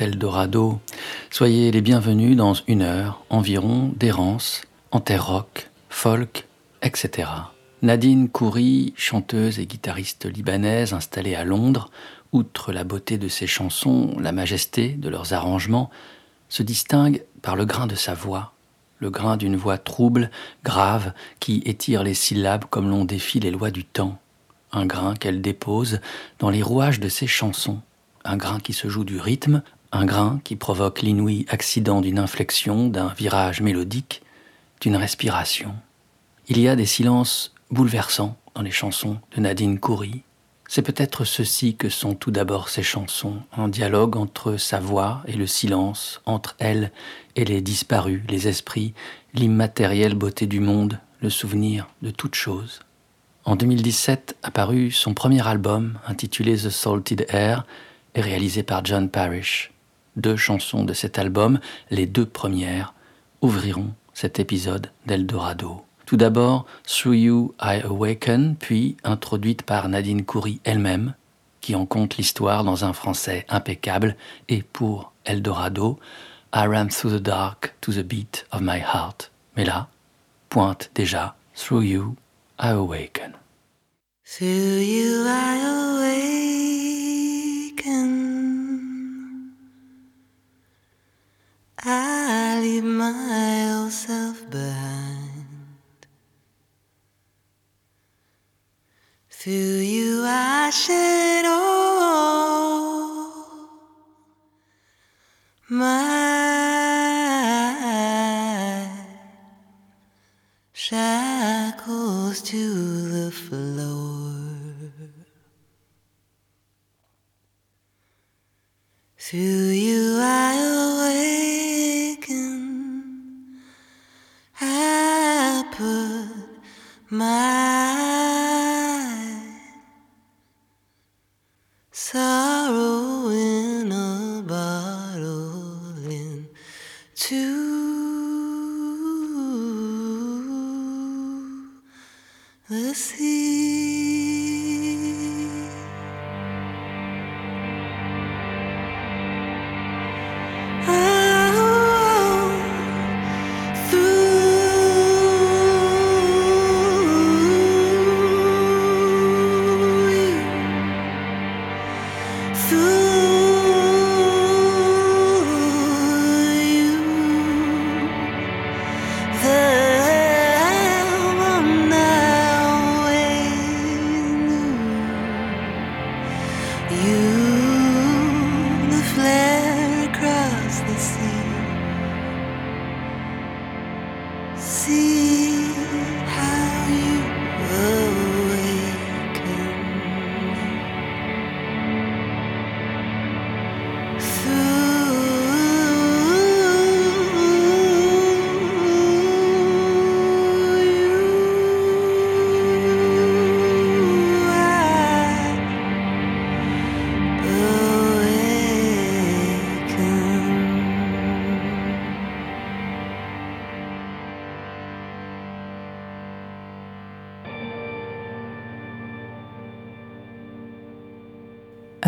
Eldorado. Soyez les bienvenus dans une heure environ d'errance en folk, etc. Nadine Khoury, chanteuse et guitariste libanaise installée à Londres, outre la beauté de ses chansons, la majesté de leurs arrangements, se distingue par le grain de sa voix, le grain d'une voix trouble, grave, qui étire les syllabes comme l'on défie les lois du temps, un grain qu'elle dépose dans les rouages de ses chansons, un grain qui se joue du rythme, un grain qui provoque l'inouï accident d'une inflexion, d'un virage mélodique, d'une respiration. Il y a des silences bouleversant dans les chansons de Nadine Khoury. C'est peut-être ceci que sont tout d'abord ces chansons, un dialogue entre sa voix et le silence, entre elle et les disparus, les esprits, l'immatérielle beauté du monde, le souvenir de toute chose. En 2017 apparut son premier album intitulé The Salted Air et réalisé par John Parrish. Deux chansons de cet album, les deux premières, ouvriront cet épisode d'Eldorado. Tout d'abord, Through You I Awaken, puis introduite par Nadine Khoury elle-même, qui en compte l'histoire dans un français impeccable, et pour Eldorado, I ran through the dark to the beat of my heart. Mais là, pointe déjà Through You I Awaken. Through you I awaken.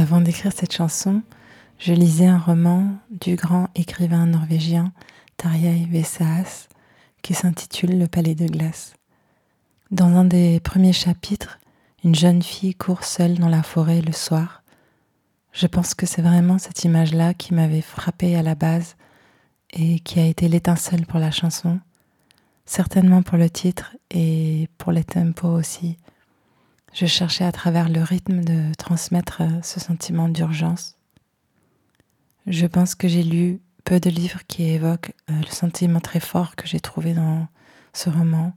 Avant d'écrire cette chanson, je lisais un roman du grand écrivain norvégien Tarjei Vesaas qui s'intitule Le Palais de glace. Dans un des premiers chapitres, une jeune fille court seule dans la forêt le soir. Je pense que c'est vraiment cette image-là qui m'avait frappée à la base et qui a été l'étincelle pour la chanson, certainement pour le titre et pour les tempos aussi. Je cherchais à travers le rythme de transmettre ce sentiment d'urgence. Je pense que j'ai lu peu de livres qui évoquent euh, le sentiment très fort que j'ai trouvé dans ce roman,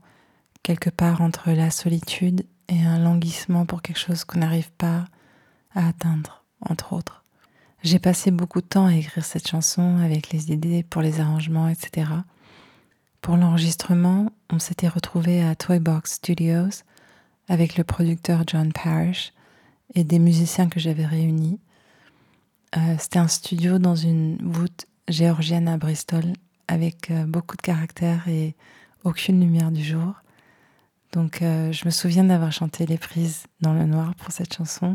quelque part entre la solitude et un languissement pour quelque chose qu'on n'arrive pas à atteindre, entre autres. J'ai passé beaucoup de temps à écrire cette chanson avec les idées pour les arrangements, etc. Pour l'enregistrement, on s'était retrouvé à Toybox Studios avec le producteur John Parrish et des musiciens que j'avais réunis. Euh, C'était un studio dans une voûte géorgienne à Bristol avec euh, beaucoup de caractère et aucune lumière du jour. Donc euh, je me souviens d'avoir chanté les prises dans le noir pour cette chanson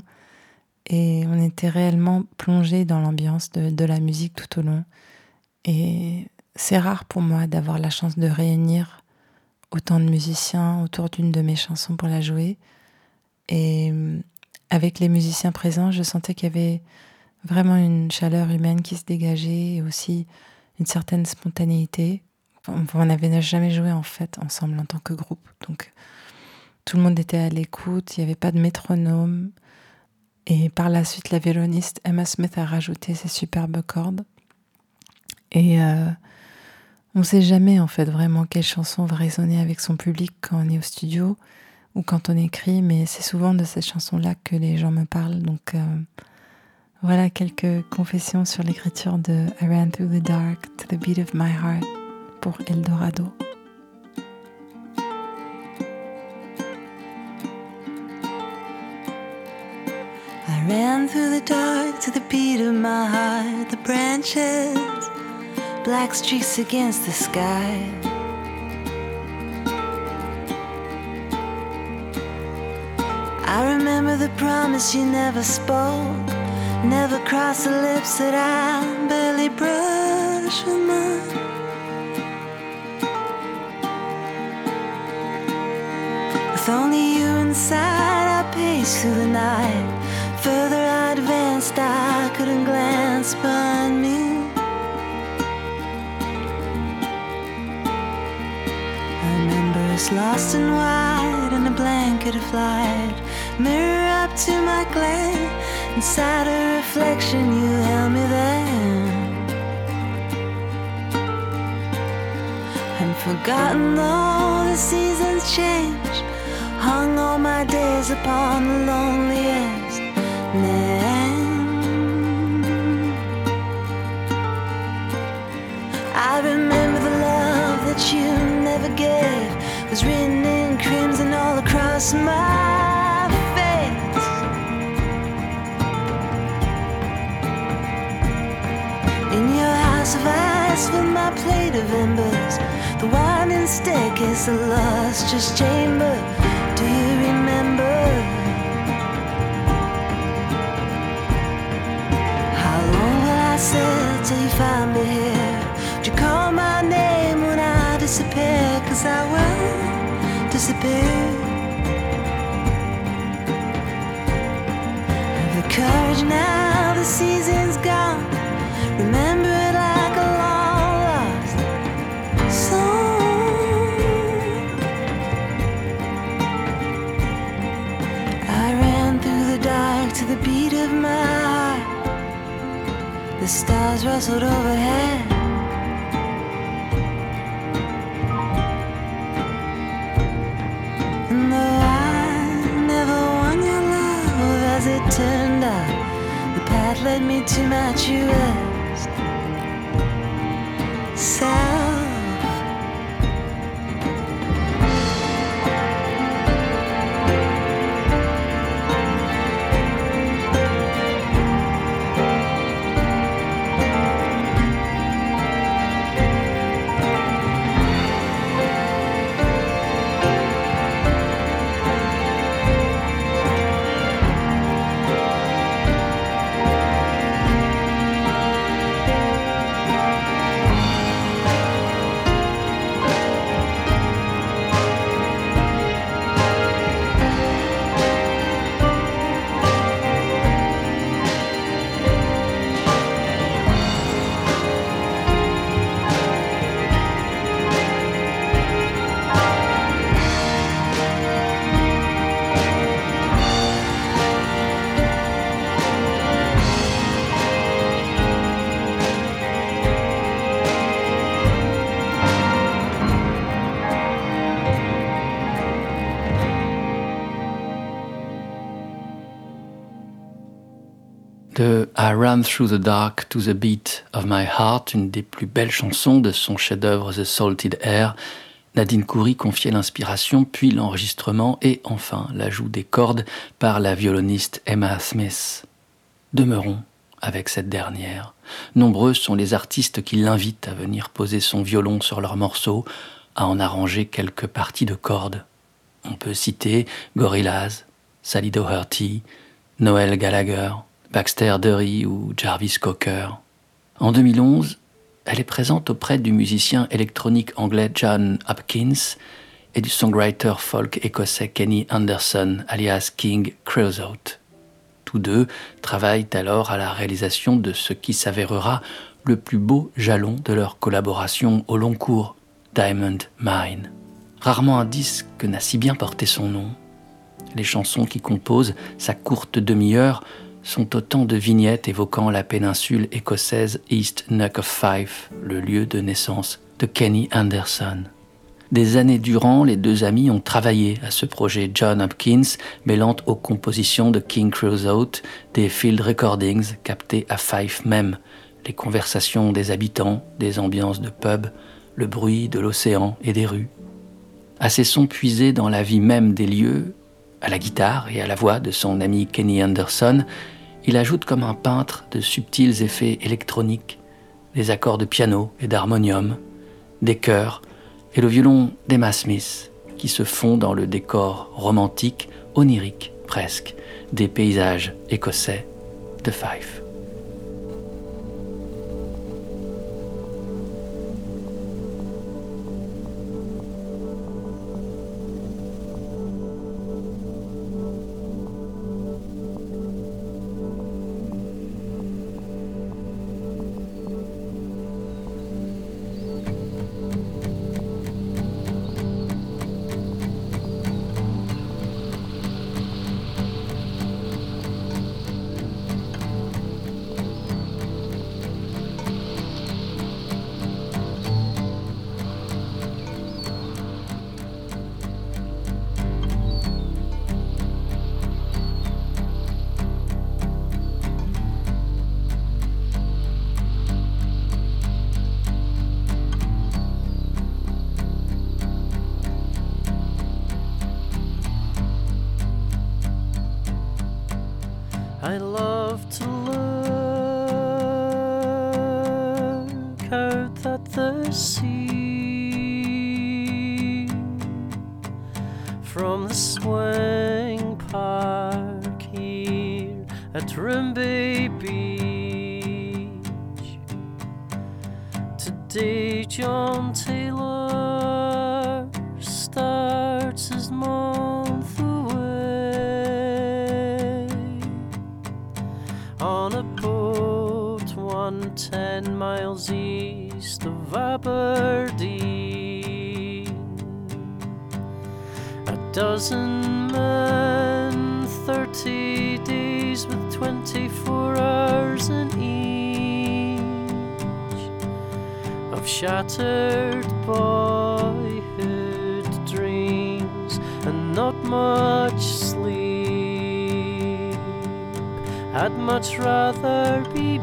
et on était réellement plongé dans l'ambiance de, de, la musique tout au long. Et c'est rare pour moi d'avoir la chance de réunir autant de musiciens autour d'une de mes chansons pour la jouer. Et avec les musiciens présents, je sentais qu'il y avait vraiment une chaleur humaine qui se dégageait et aussi une certaine spontanéité. On n'avait jamais joué en fait ensemble en tant que groupe. Donc tout le monde était à l'écoute, il n'y avait pas de métronome. Et par la suite, la violoniste Emma Smith a rajouté ses superbes cordes. Et euh, on ne sait jamais en fait vraiment quelle chanson va résonner avec son public quand on est au studio ou quand on écrit, mais c'est souvent de cette chanson-là que les gens me parlent. Donc euh, voilà quelques confessions sur l'écriture de I Ran Through the Dark to the Beat of My Heart pour Eldorado. I ran through the dark to the beat of my heart, the branches, black streaks against the sky. I remember the promise you never spoke Never cross the lips that I barely brush with mine. With only you inside, I pace through the night. Further I advanced, I couldn't glance behind me. I remember us lost in white in a blanket of light. Mirror up to my glare Inside a reflection, you held me there. And forgotten all the seasons change, hung all my days upon the loneliest name. I remember the love that you never gave was written in crimson all across my my plate of embers. The winding staircase, the lustrous chamber. Do you remember? How long will I sit till you find me here? Do you call my name when I disappear? Cause I will disappear. Have the courage now, the season's stars rustled overhead. And though I never won your love, as it turned out, the path led me to my truest I Run Through the Dark to the Beat of My Heart, une des plus belles chansons de son chef-d'œuvre The Salted Air. Nadine Coury confiait l'inspiration, puis l'enregistrement et enfin l'ajout des cordes par la violoniste Emma Smith. Demeurons avec cette dernière. Nombreux sont les artistes qui l'invitent à venir poser son violon sur leurs morceaux, à en arranger quelques parties de cordes. On peut citer Gorillaz, Sally Doherty, Noel Gallagher, Baxter Dury ou Jarvis Cocker. En 2011, elle est présente auprès du musicien électronique anglais John Hopkins et du songwriter folk écossais Kenny Anderson, alias King Creosote. Tous deux travaillent alors à la réalisation de ce qui s'avérera le plus beau jalon de leur collaboration au long cours, Diamond Mine. Rarement un disque n'a si bien porté son nom. Les chansons qui composent sa courte demi-heure sont autant de vignettes évoquant la péninsule écossaise East Neck of Fife, le lieu de naissance de Kenny Anderson. Des années durant, les deux amis ont travaillé à ce projet John Hopkins, mêlant aux compositions de King Creosote des field recordings captés à Fife même, les conversations des habitants, des ambiances de pub, le bruit de l'océan et des rues. À ces sons puisés dans la vie même des lieux, à la guitare et à la voix de son ami Kenny Anderson, il ajoute comme un peintre de subtils effets électroniques, des accords de piano et d'harmonium, des chœurs et le violon d'Emma Smith qui se fond dans le décor romantique, onirique presque, des paysages écossais de Fife. The swing park here at Rimby Beach. Today, John Taylor starts his month away on a boat one ten miles east of Aberdeen. Dozen men, thirty days with twenty-four hours in each of shattered boyhood dreams and not much sleep. I'd much rather be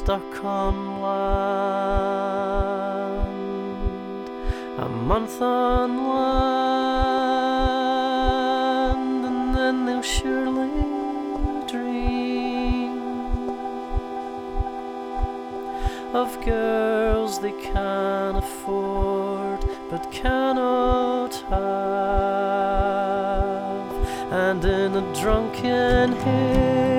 stuck land. A month on land, and then they'll surely dream of girls they can afford but cannot have, and in a drunken haze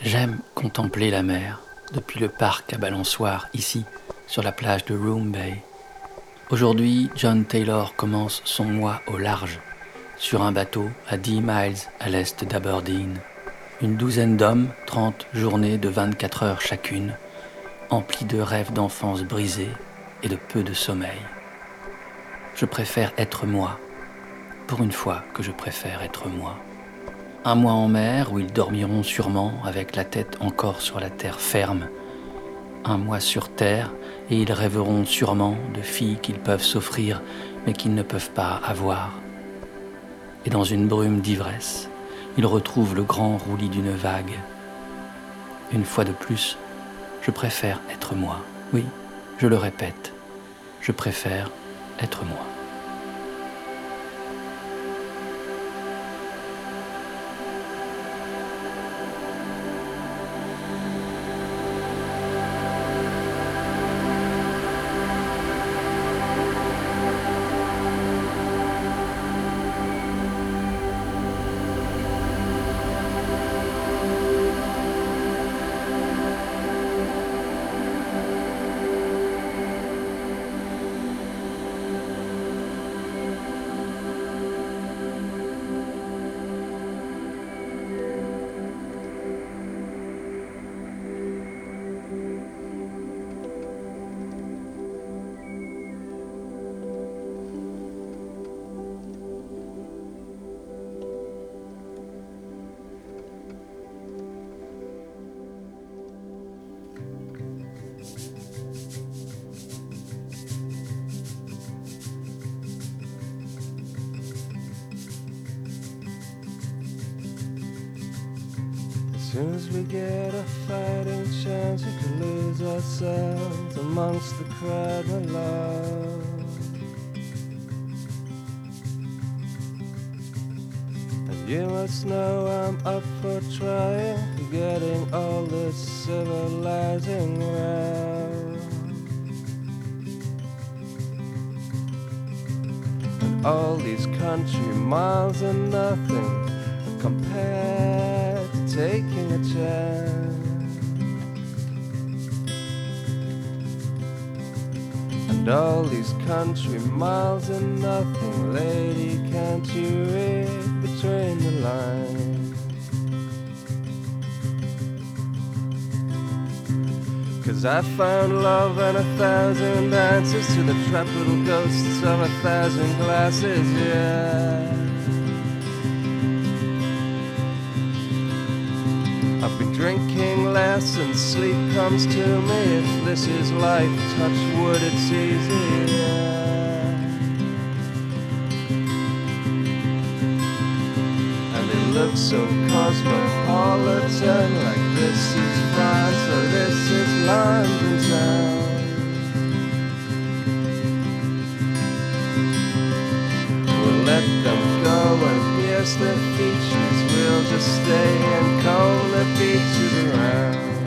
J'aime contempler la mer depuis le parc à balançoire ici, sur la plage de Room Bay. Aujourd'hui, John Taylor commence son mois au large, sur un bateau à 10 miles à l'est d'Aberdeen. Une douzaine d'hommes, 30 journées de 24 heures chacune, emplis de rêves d'enfance brisés et de peu de sommeil. Je préfère être moi, pour une fois que je préfère être moi. Un mois en mer où ils dormiront sûrement avec la tête encore sur la terre ferme. Un mois sur terre et ils rêveront sûrement de filles qu'ils peuvent s'offrir mais qu'ils ne peuvent pas avoir. Et dans une brume d'ivresse, ils retrouvent le grand roulis d'une vague. Une fois de plus, je préfère être moi. Oui, je le répète, je préfère être moi. Soon as we get a fighting chance, we could lose ourselves amongst the crowd below. And you must know I'm up for trying, getting all this civilizing round. And all these country miles are nothing taking a chance. And all these country miles are nothing, lady, can't you read between the lines? Cause I found love and a thousand answers to the trapped little ghosts of a thousand glasses, yeah. Less and sleep comes to me. If this is life, touch wood, it's easy. And it looks so cosmopolitan, like this is France or this is London town. We'll let them go and pierce their features. We'll just stay and comb the beaches around.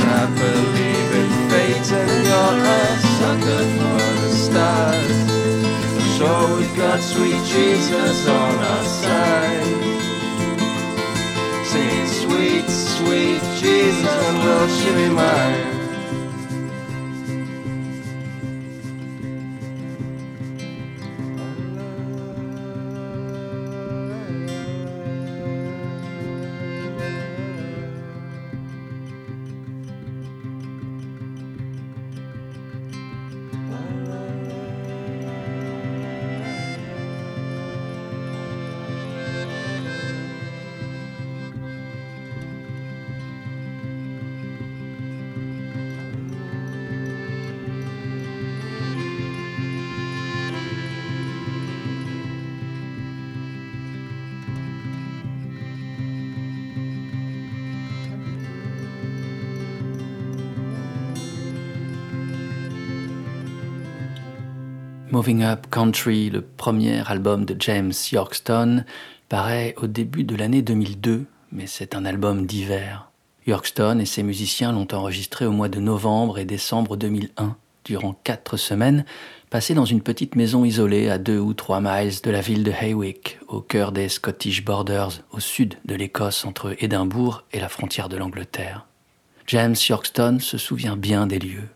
I believe in fate and you're a sucker for the stars. I'm Sure, we've got sweet Jesus on our side. Singing sweet, sweet Jesus, when will she be mine? Moving Up Country, le premier album de James Yorkston, paraît au début de l'année 2002, mais c'est un album d'hiver. Yorkston et ses musiciens l'ont enregistré au mois de novembre et décembre 2001, durant quatre semaines, passées dans une petite maison isolée à deux ou trois miles de la ville de Haywick, au cœur des Scottish Borders, au sud de l'Écosse, entre Édimbourg et la frontière de l'Angleterre. James Yorkston se souvient bien des lieux.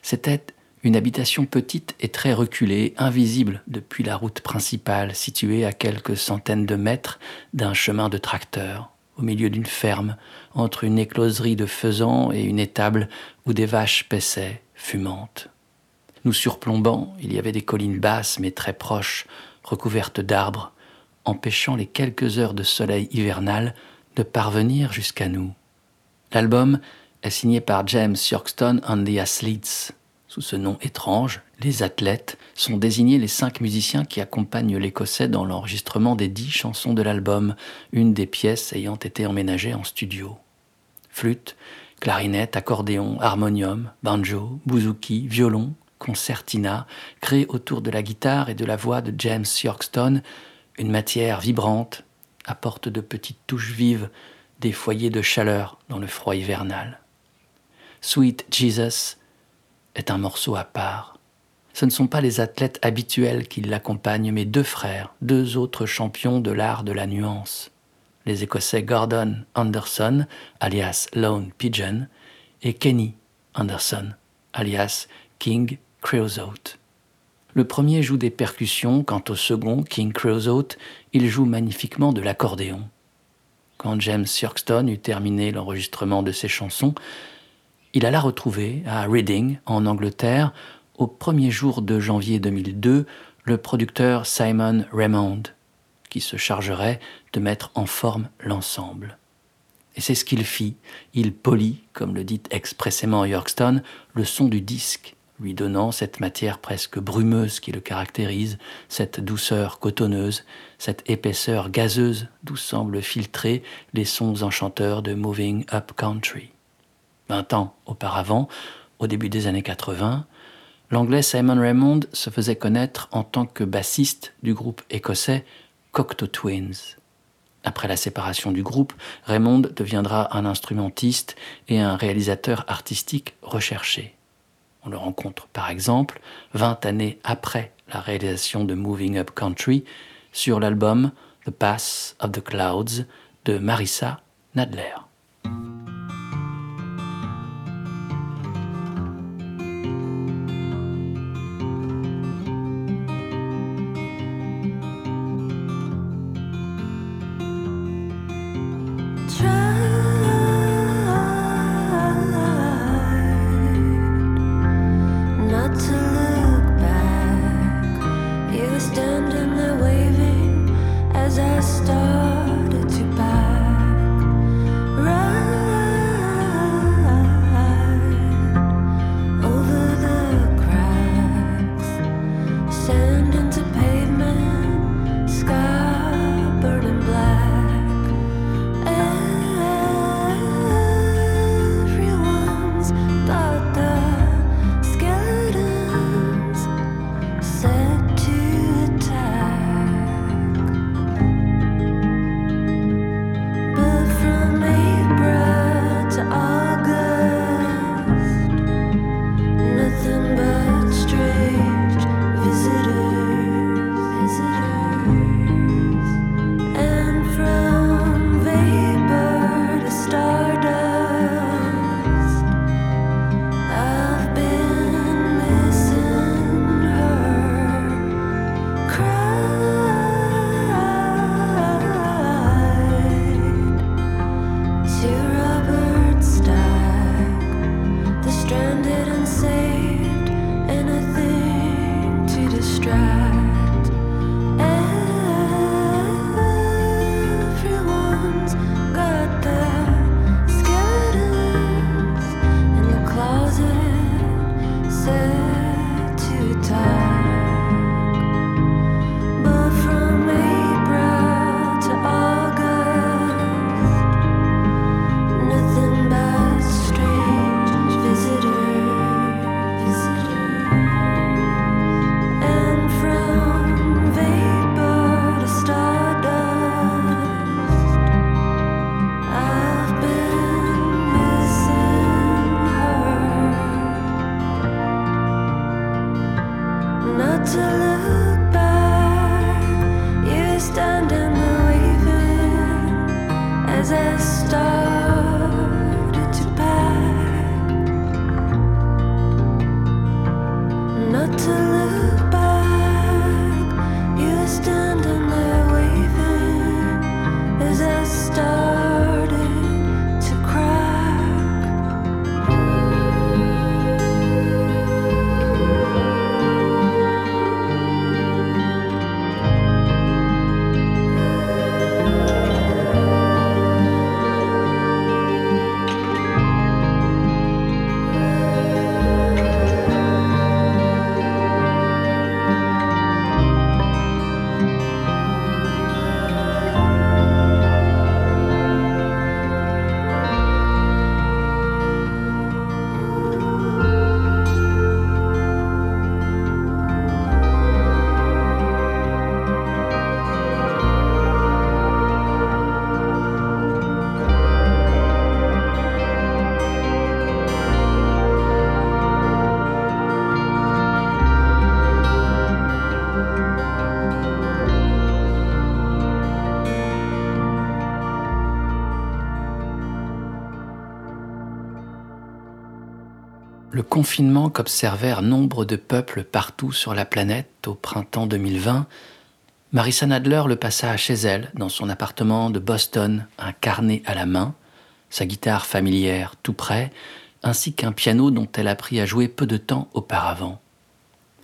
C'était une habitation petite et très reculée, invisible depuis la route principale située à quelques centaines de mètres d'un chemin de tracteur, au milieu d'une ferme, entre une écloserie de faisans et une étable où des vaches paissaient, fumantes. Nous surplombant, il y avait des collines basses mais très proches, recouvertes d'arbres, empêchant les quelques heures de soleil hivernal de parvenir jusqu'à nous. L'album est signé par James Yorkston and the Athletes, sous ce nom étrange, les athlètes sont désignés les cinq musiciens qui accompagnent l'Écossais dans l'enregistrement des dix chansons de l'album, une des pièces ayant été emménagée en studio. Flûte, clarinette, accordéon, harmonium, banjo, bouzouki, violon, concertina, créent autour de la guitare et de la voix de James Yorkston une matière vibrante, apporte de petites touches vives, des foyers de chaleur dans le froid hivernal. Sweet Jesus est un morceau à part. Ce ne sont pas les athlètes habituels qui l'accompagnent, mais deux frères, deux autres champions de l'art de la nuance. Les Écossais Gordon Anderson, alias Lone Pigeon, et Kenny Anderson, alias King Creosote. Le premier joue des percussions, quant au second, King Creosote, il joue magnifiquement de l'accordéon. Quand James Yorkston eut terminé l'enregistrement de ses chansons, il alla retrouver à Reading, en Angleterre, au premier jour de janvier 2002, le producteur Simon Raymond, qui se chargerait de mettre en forme l'ensemble. Et c'est ce qu'il fit. Il polit, comme le dit expressément Yorkston, le son du disque, lui donnant cette matière presque brumeuse qui le caractérise, cette douceur cotonneuse, cette épaisseur gazeuse d'où semblent filtrer les sons enchanteurs de Moving Up Country. Vingt ans auparavant, au début des années 80, l'anglais Simon Raymond se faisait connaître en tant que bassiste du groupe écossais Cocteau Twins. Après la séparation du groupe, Raymond deviendra un instrumentiste et un réalisateur artistique recherché. On le rencontre par exemple 20 années après la réalisation de Moving Up Country sur l'album The Pass of the Clouds de Marissa Nadler. Confinement qu'observèrent nombre de peuples partout sur la planète au printemps 2020, Marissa Nadler le passa chez elle, dans son appartement de Boston, un carnet à la main, sa guitare familière tout près, ainsi qu'un piano dont elle apprit à jouer peu de temps auparavant.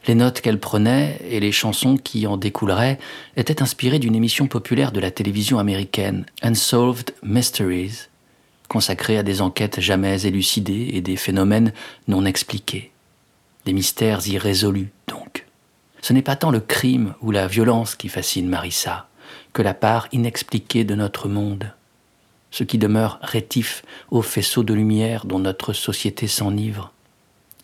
Les notes qu'elle prenait et les chansons qui en découleraient étaient inspirées d'une émission populaire de la télévision américaine, Unsolved Mysteries, consacrée à des enquêtes jamais élucidées et des phénomènes non expliqués. Des mystères irrésolus, donc. Ce n'est pas tant le crime ou la violence qui fascine Marissa, que la part inexpliquée de notre monde. Ce qui demeure rétif au faisceau de lumière dont notre société s'enivre.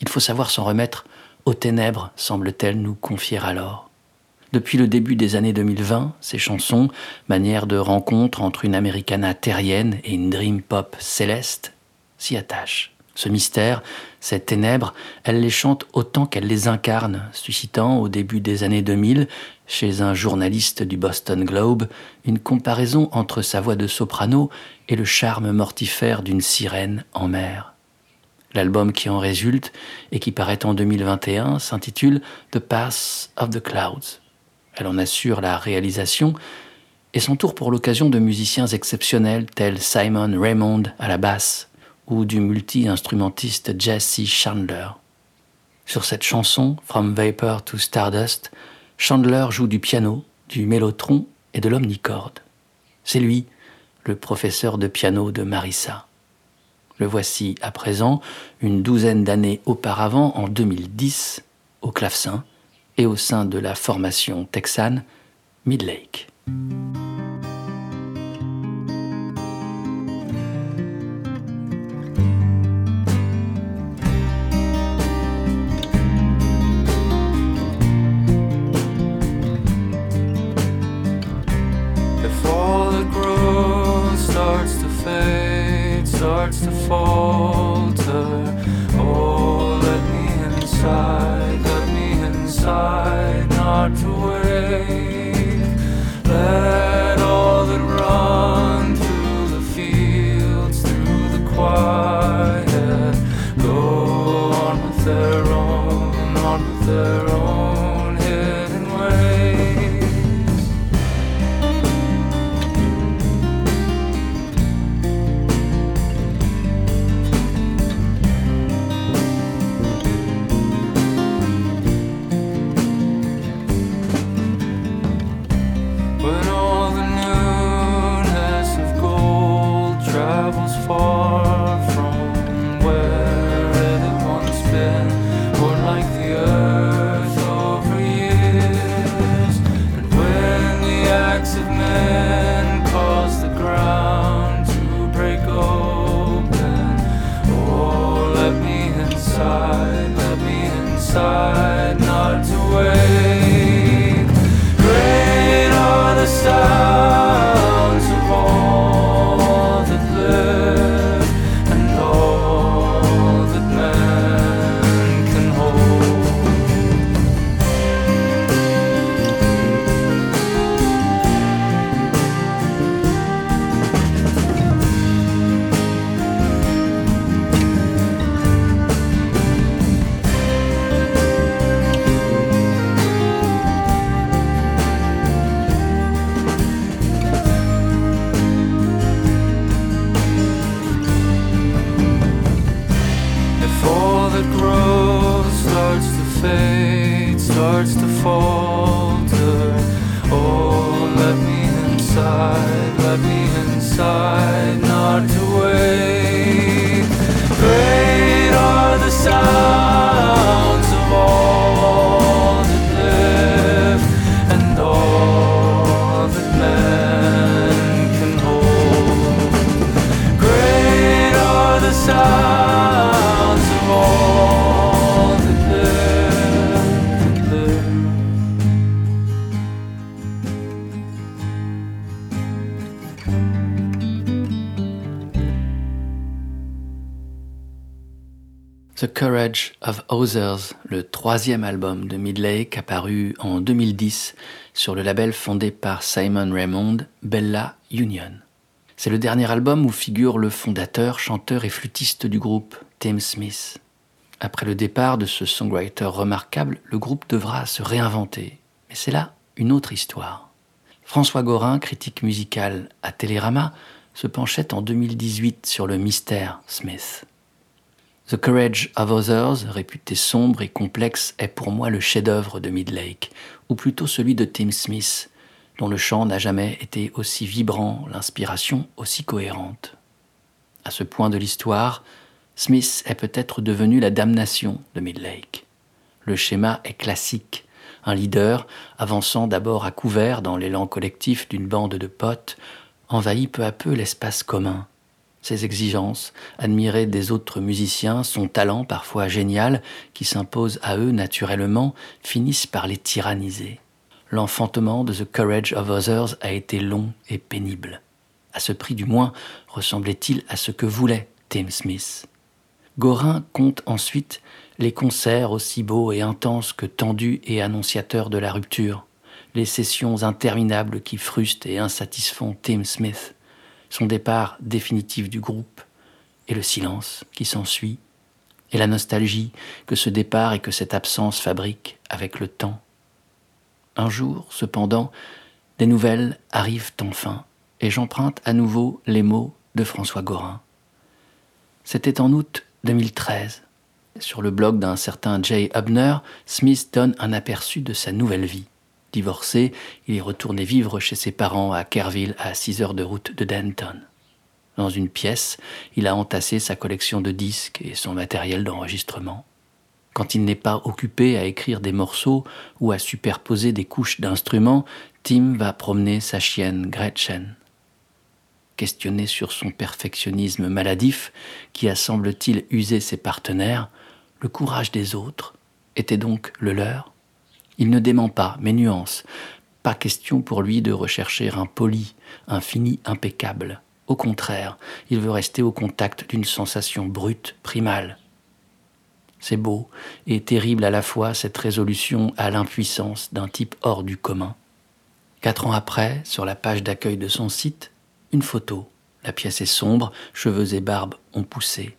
Il faut savoir s'en remettre aux ténèbres, semble-t-elle nous confier alors. Depuis le début des années 2020, ces chansons, manière de rencontre entre une americana terrienne et une dream pop céleste, s'y attachent. Ce mystère, ces ténèbres, elle les chante autant qu'elle les incarne, suscitant au début des années 2000, chez un journaliste du Boston Globe, une comparaison entre sa voix de soprano et le charme mortifère d'une sirène en mer. L'album qui en résulte et qui paraît en 2021 s'intitule The Pass of the Clouds. Elle en assure la réalisation et s'entoure pour l'occasion de musiciens exceptionnels tels Simon Raymond à la basse ou du multi-instrumentiste Jesse Chandler. Sur cette chanson, From Vapor to Stardust, Chandler joue du piano, du mélotron et de l'omnicorde. C'est lui, le professeur de piano de Marissa. Le voici à présent, une douzaine d'années auparavant, en 2010, au clavecin et au sein de la formation texane Midlake. Le troisième album de Midlake apparu en 2010 sur le label fondé par Simon Raymond, Bella Union. C'est le dernier album où figure le fondateur, chanteur et flûtiste du groupe, Tim Smith. Après le départ de ce songwriter remarquable, le groupe devra se réinventer. Mais c'est là une autre histoire. François Gorin, critique musical à Télérama, se penchait en 2018 sur le mystère Smith. The Courage of Others, réputé sombre et complexe, est pour moi le chef-d'œuvre de Midlake, ou plutôt celui de Tim Smith, dont le chant n'a jamais été aussi vibrant, l'inspiration aussi cohérente. À ce point de l'histoire, Smith est peut-être devenu la damnation de Midlake. Le schéma est classique. Un leader, avançant d'abord à couvert dans l'élan collectif d'une bande de potes, envahit peu à peu l'espace commun. Ses exigences, admirées des autres musiciens, son talent parfois génial, qui s'impose à eux naturellement, finissent par les tyranniser. L'enfantement de The Courage of Others a été long et pénible. À ce prix du moins, ressemblait-il à ce que voulait Tim Smith. Gorin compte ensuite les concerts aussi beaux et intenses que tendus et annonciateurs de la rupture, les sessions interminables qui frustent et insatisfont Tim Smith, son départ définitif du groupe, et le silence qui s'ensuit, et la nostalgie que ce départ et que cette absence fabriquent avec le temps. Un jour, cependant, des nouvelles arrivent enfin, et j'emprunte à nouveau les mots de François Gorin. C'était en août 2013. Sur le blog d'un certain Jay Hubner, Smith donne un aperçu de sa nouvelle vie. Divorcé, il est retourné vivre chez ses parents à Kerrville, à 6 heures de route de Denton. Dans une pièce, il a entassé sa collection de disques et son matériel d'enregistrement. Quand il n'est pas occupé à écrire des morceaux ou à superposer des couches d'instruments, Tim va promener sa chienne Gretchen questionné sur son perfectionnisme maladif, qui a semble-t-il usé ses partenaires, le courage des autres était donc le leur? Il ne dément pas, mais nuance. Pas question pour lui de rechercher un poli, un fini impeccable. Au contraire, il veut rester au contact d'une sensation brute, primale. C'est beau et terrible à la fois cette résolution à l'impuissance d'un type hors du commun. Quatre ans après, sur la page d'accueil de son site, une photo. La pièce est sombre, cheveux et barbe ont poussé.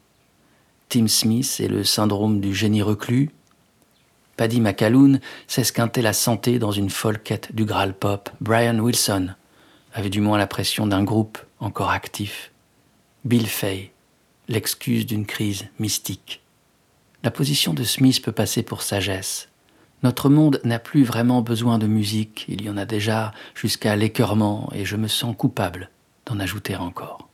Tim Smith et le syndrome du génie reclus. Paddy McAloon s'esquintait la santé dans une folle quête du Graal pop. Brian Wilson avait du moins la pression d'un groupe encore actif. Bill Fay, l'excuse d'une crise mystique. La position de Smith peut passer pour sagesse. Notre monde n'a plus vraiment besoin de musique, il y en a déjà jusqu'à l'écœurement, et je me sens coupable d'en ajouter encore.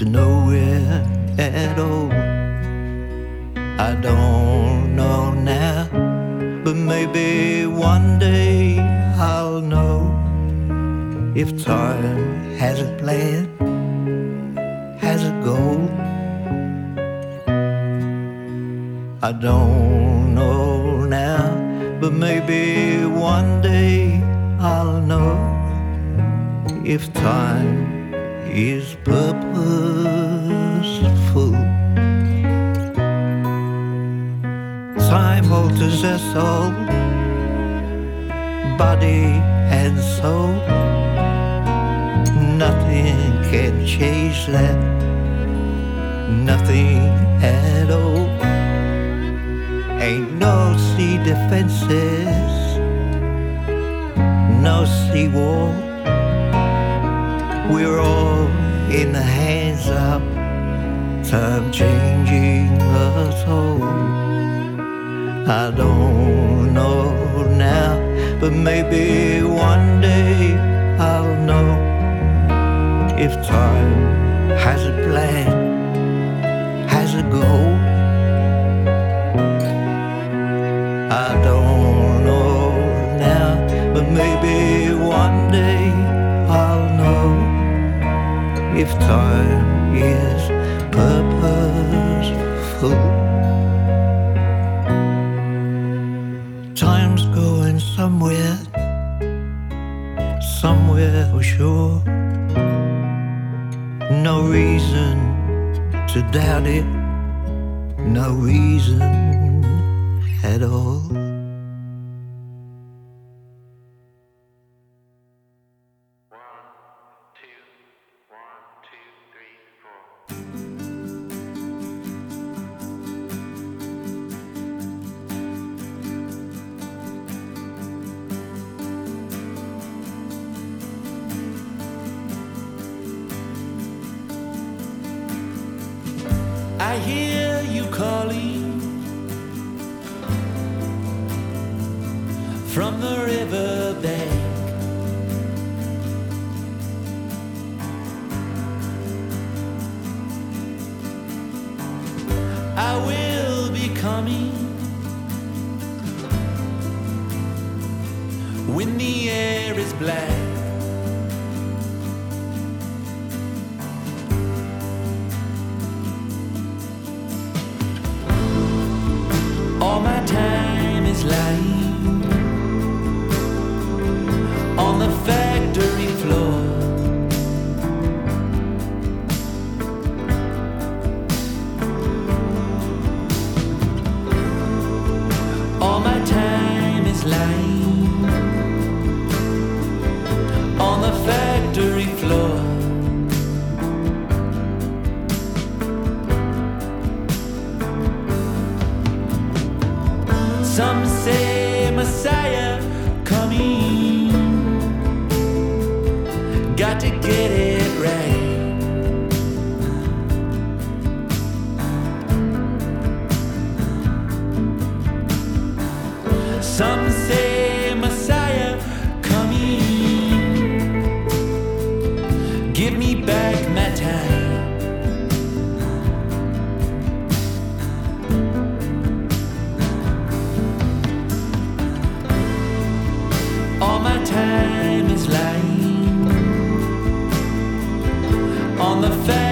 To nowhere at all. I don't know now, but maybe one day I'll know if time has a plan has a goal. I don't know now, but maybe one day I'll know if time is purposeful. Time alters us all, body and soul. Nothing can change that. Nothing at all. Ain't no sea defenses, no sea wall. We're all in the hands of time changing us all. I don't know now, but maybe one day I'll know if time has a plan, has a goal. Is purposeful. Time's going somewhere, somewhere for sure. No reason to doubt it, no reason at all. All my time is lying on the factory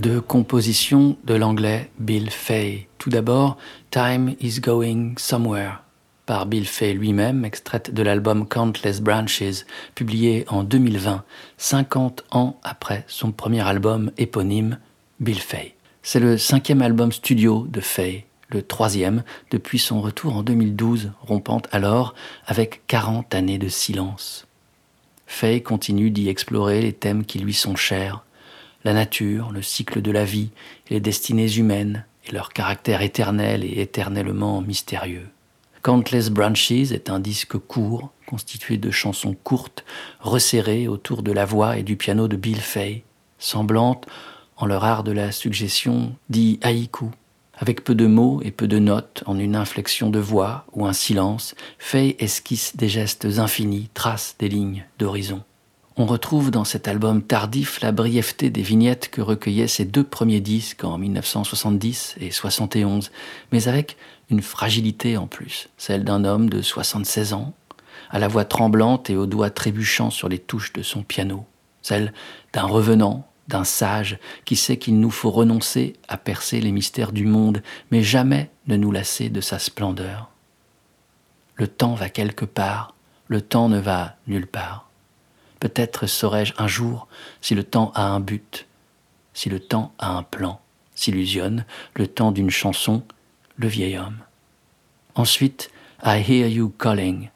de composition de l'anglais Bill Fay. Tout d'abord, Time is Going Somewhere par Bill Fay lui-même, extraite de l'album Countless Branches, publié en 2020, 50 ans après son premier album éponyme, Bill Fay. C'est le cinquième album studio de Fay, le troisième depuis son retour en 2012, rompant alors avec 40 années de silence. Fay continue d'y explorer les thèmes qui lui sont chers, la nature, le cycle de la vie les destinées humaines et leur caractère éternel et éternellement mystérieux. Countless Branches est un disque court, constitué de chansons courtes, resserrées autour de la voix et du piano de Bill Fay, semblantes, en leur art de la suggestion, dit haïku, Avec peu de mots et peu de notes, en une inflexion de voix ou un silence, Faye esquisse des gestes infinis, trace des lignes d'horizon. On retrouve dans cet album tardif la brièveté des vignettes que recueillaient ses deux premiers disques en 1970 et 71, mais avec une fragilité en plus, celle d'un homme de 76 ans, à la voix tremblante et aux doigts trébuchants sur les touches de son piano, celle d'un revenant d'un sage qui sait qu'il nous faut renoncer à percer les mystères du monde, mais jamais ne nous lasser de sa splendeur. Le temps va quelque part, le temps ne va nulle part. Peut-être saurai-je un jour si le temps a un but, si le temps a un plan, s'illusionne le temps d'une chanson, le vieil homme. Ensuite, I Hear You Calling,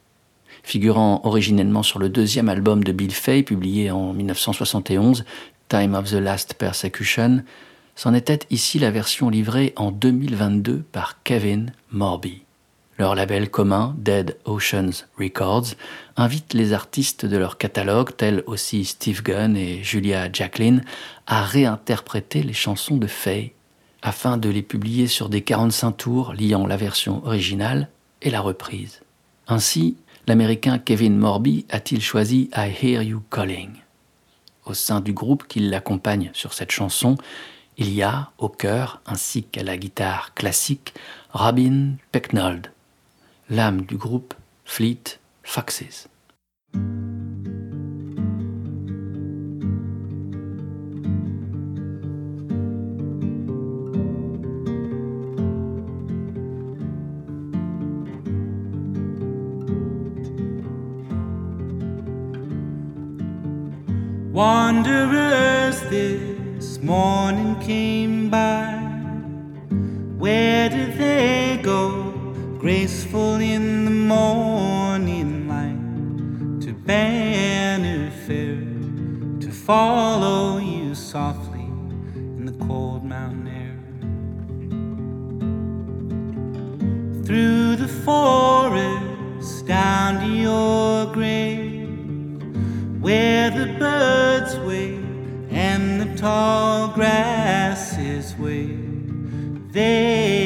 figurant originellement sur le deuxième album de Bill Fay, publié en 1971, Time of the Last Persecution, c'en était ici la version livrée en 2022 par Kevin Morby. Leur label commun, Dead Oceans Records, invite les artistes de leur catalogue, tels aussi Steve Gunn et Julia Jacqueline, à réinterpréter les chansons de Faye, afin de les publier sur des 45 tours liant la version originale et la reprise. Ainsi, l'américain Kevin Morby a-t-il choisi I Hear You Calling au sein du groupe qui l'accompagne sur cette chanson, il y a au chœur ainsi qu'à la guitare classique Robin Pecknold, l'âme du groupe Fleet Foxes. Wanderers this morning came by. Where did they go? Graceful in the morning light to Banner Fair to follow you softly in the cold mountain air. Through the forest down to your grave where the birds wave and the tall grasses wave. They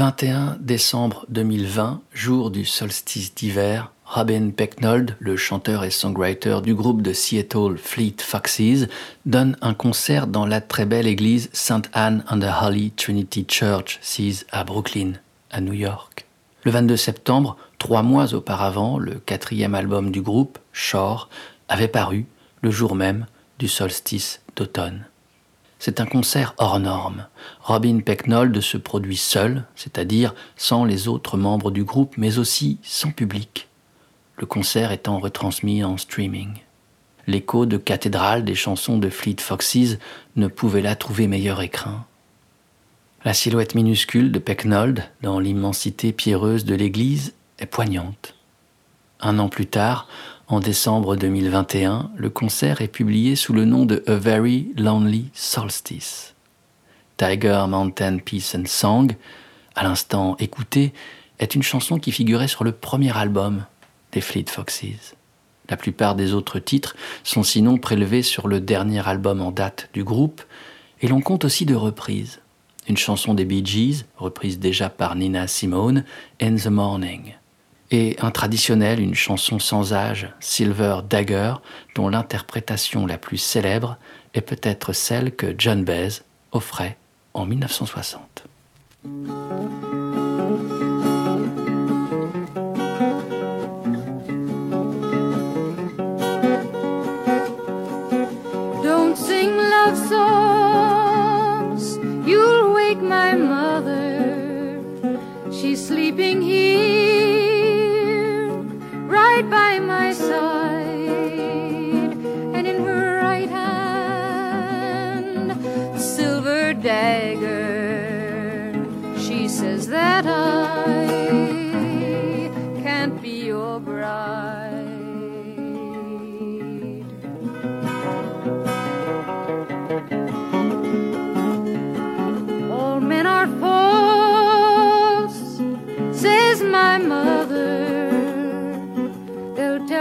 21 décembre 2020, jour du solstice d'hiver, Robin Pecknold, le chanteur et songwriter du groupe de Seattle Fleet Foxes, donne un concert dans la très belle église St. Anne and the Holy Trinity Church, sise à Brooklyn, à New York. Le 22 septembre, trois mois auparavant, le quatrième album du groupe, Shore, avait paru le jour même du solstice d'automne. C'est un concert hors norme. Robin Pecknold se produit seul, c'est-à-dire sans les autres membres du groupe, mais aussi sans public. Le concert étant retransmis en streaming. L'écho de cathédrale des chansons de Fleet Foxes ne pouvait là trouver meilleur écrin. La silhouette minuscule de Pecknold, dans l'immensité pierreuse de l'église, est poignante. Un an plus tard, en décembre 2021, le concert est publié sous le nom de A Very Lonely Solstice. Tiger Mountain Peace and Song, à l'instant écouté, est une chanson qui figurait sur le premier album des Fleet Foxes. La plupart des autres titres sont sinon prélevés sur le dernier album en date du groupe, et l'on compte aussi de reprises. Une chanson des Bee Gees, reprise déjà par Nina Simone, In the Morning et un traditionnel, une chanson sans âge, Silver Dagger, dont l'interprétation la plus célèbre est peut-être celle que John Baez offrait en 1960.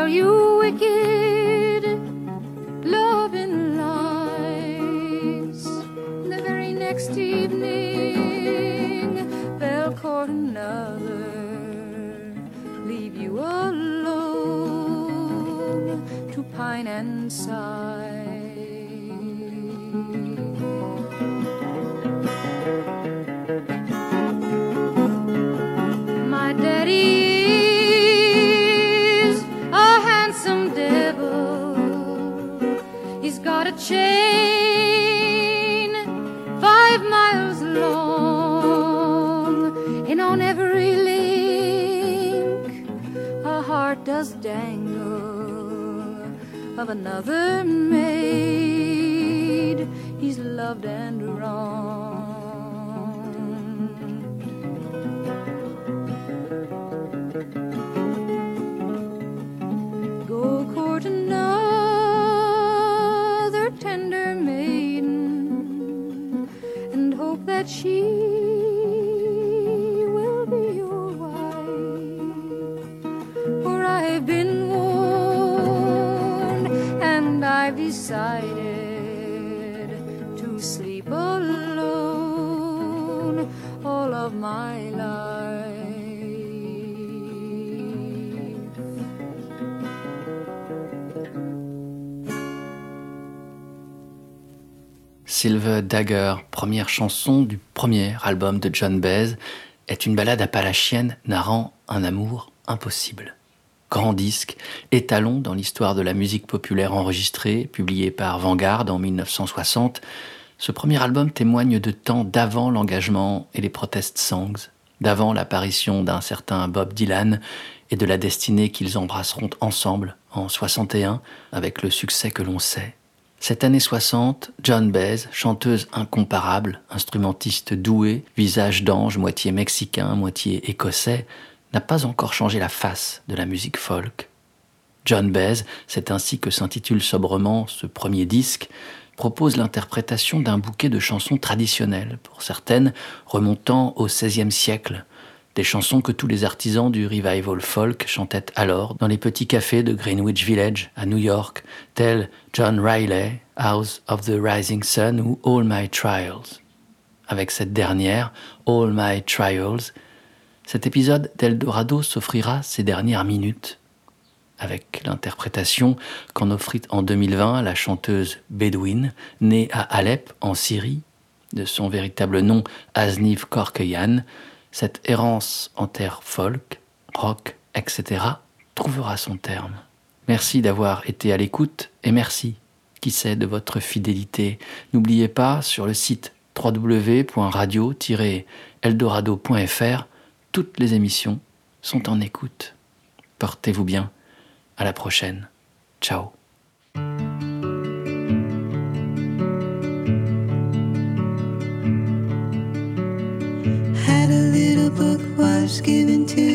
You wicked loving lies. The very next evening, they'll court another, leave you alone to pine and sigh. Another Dagger, première chanson du premier album de John Baez, est une ballade appalachienne narrant un amour impossible. Grand disque, étalon dans l'histoire de la musique populaire enregistrée, publié par Vanguard en 1960, ce premier album témoigne de temps d'avant l'engagement et les protest songs, d'avant l'apparition d'un certain Bob Dylan et de la destinée qu'ils embrasseront ensemble en 61 avec le succès que l'on sait. Cette année 60, John Baez, chanteuse incomparable, instrumentiste doué, visage d'ange, moitié mexicain, moitié écossais, n'a pas encore changé la face de la musique folk. John Baez, c'est ainsi que s'intitule sobrement ce premier disque, propose l'interprétation d'un bouquet de chansons traditionnelles, pour certaines remontant au XVIe siècle, des chansons que tous les artisans du revival folk chantaient alors dans les petits cafés de Greenwich Village à New York, tels John Riley, House of the Rising Sun ou All My Trials. avec cette dernière, All My Trials. Cet épisode d'Eldorado s'offrira ses dernières minutes avec l'interprétation qu'en offrit en 2020 la chanteuse Bedouine, née à Alep, en Syrie, de son véritable nom Aznif Korkeyan. Cette errance en terre folk, rock, etc., trouvera son terme. Merci d'avoir été à l'écoute et merci, qui sait, de votre fidélité. N'oubliez pas, sur le site www.radio-eldorado.fr, toutes les émissions sont en écoute. Portez-vous bien. À la prochaine. Ciao. Was given to